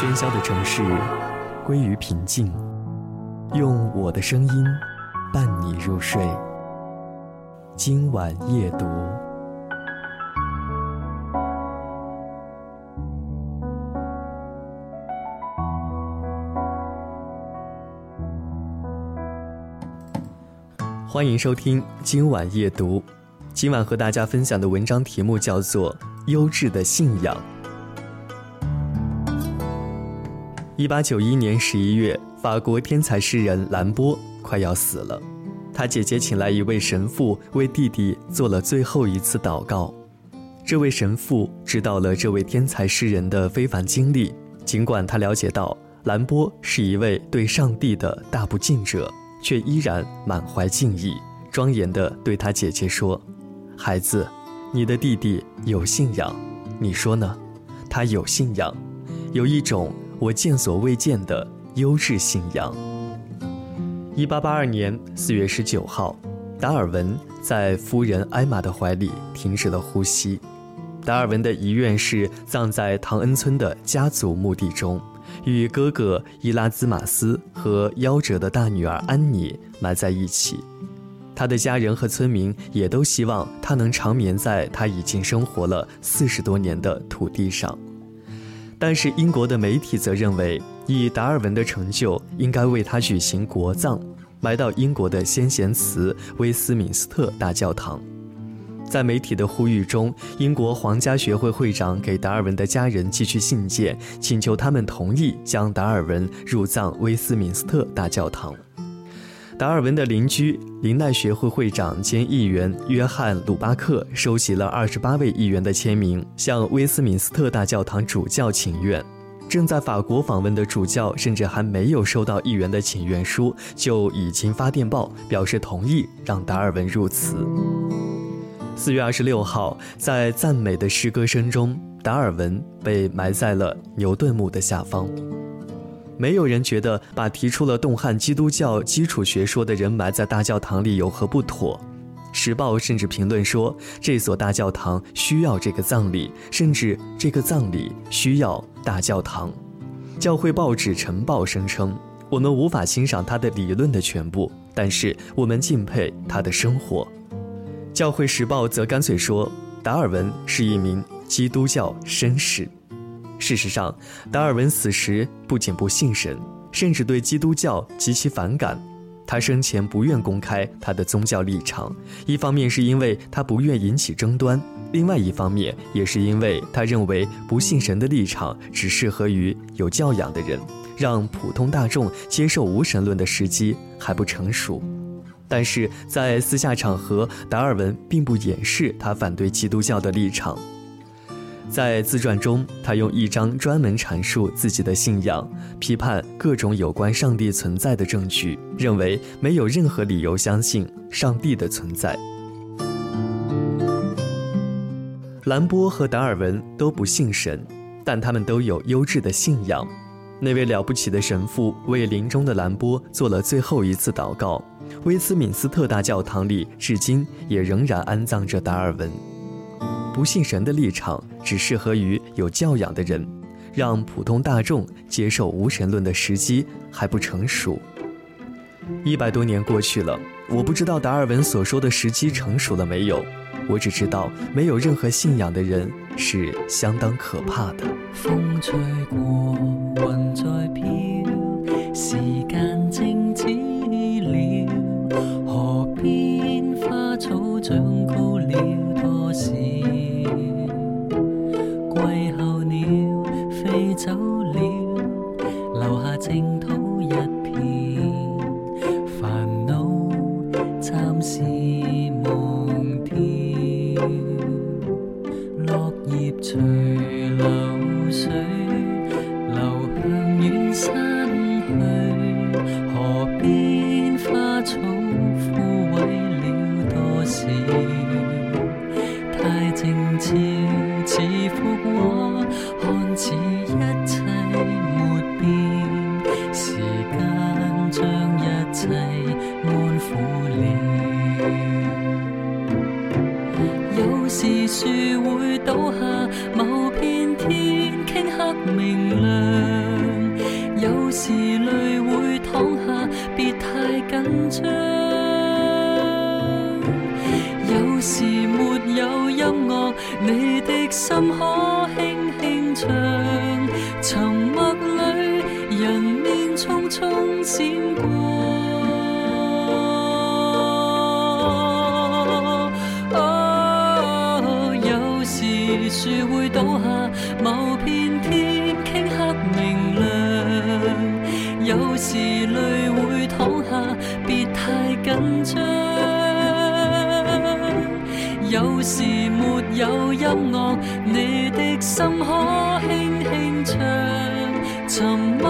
喧嚣的城市归于平静，用我的声音伴你入睡。今晚夜读，欢迎收听今晚夜读。今晚和大家分享的文章题目叫做《优质的信仰》。一八九一年十一月，法国天才诗人兰波快要死了，他姐姐请来一位神父为弟弟做了最后一次祷告。这位神父知道了这位天才诗人的非凡经历，尽管他了解到兰波是一位对上帝的大不敬者，却依然满怀敬意，庄严地对他姐姐说：“孩子，你的弟弟有信仰，你说呢？他有信仰，有一种。”我见所未见的优质信仰。一八八二年四月十九号，达尔文在夫人艾玛的怀里停止了呼吸。达尔文的遗愿是葬在唐恩村的家族墓地中，与哥哥伊拉兹马斯和夭折的大女儿安妮埋在一起。他的家人和村民也都希望他能长眠在他已经生活了四十多年的土地上。但是英国的媒体则认为，以达尔文的成就，应该为他举行国葬，埋到英国的先贤祠威斯敏斯特大教堂。在媒体的呼吁中，英国皇家学会会长给达尔文的家人寄去信件，请求他们同意将达尔文入葬威斯敏斯特大教堂。达尔文的邻居林奈学会会长兼议员约翰·鲁巴克收集了二十八位议员的签名，向威斯敏斯特大教堂主教请愿。正在法国访问的主教甚至还没有收到议员的请愿书，就已经发电报表示同意让达尔文入祠。四月二十六号，在赞美的诗歌声中，达尔文被埋在了牛顿墓的下方。没有人觉得把提出了动撼基督教基础学说的人埋在大教堂里有何不妥。《时报》甚至评论说，这所大教堂需要这个葬礼，甚至这个葬礼需要大教堂。教会报纸《晨报》声称：“我们无法欣赏他的理论的全部，但是我们敬佩他的生活。”《教会时报》则干脆说：“达尔文是一名基督教绅士。”事实上，达尔文死时不仅不信神，甚至对基督教极其反感。他生前不愿公开他的宗教立场，一方面是因为他不愿引起争端，另外一方面也是因为他认为不信神的立场只适合于有教养的人，让普通大众接受无神论的时机还不成熟。但是在私下场合，达尔文并不掩饰他反对基督教的立场。在自传中，他用一张专门阐述自己的信仰、批判各种有关上帝存在的证据，认为没有任何理由相信上帝的存在。兰波和达尔文都不信神，但他们都有优质的信仰。那位了不起的神父为临终的兰波做了最后一次祷告。威斯敏斯特大教堂里至今也仍然安葬着达尔文。不信神的立场只适合于有教养的人，让普通大众接受无神论的时机还不成熟。一百多年过去了，我不知道达尔文所说的时机成熟了没有，我只知道没有任何信仰的人是相当可怕的。风吹过，云在飘，时间落叶随流水，流向远山去。河边花草枯萎了多少？太静悄，似幅画，看似一切没变。时间将一切。时树会倒下某片天顷黑明亮有时泪会淌下别太紧张。有时没有音乐你的心可轻轻唱沉默里人面匆匆闪过树会倒下，某片天顷刻明亮。有时泪会淌下，别太紧张。有时没有音乐，你的心可轻轻唱。沉默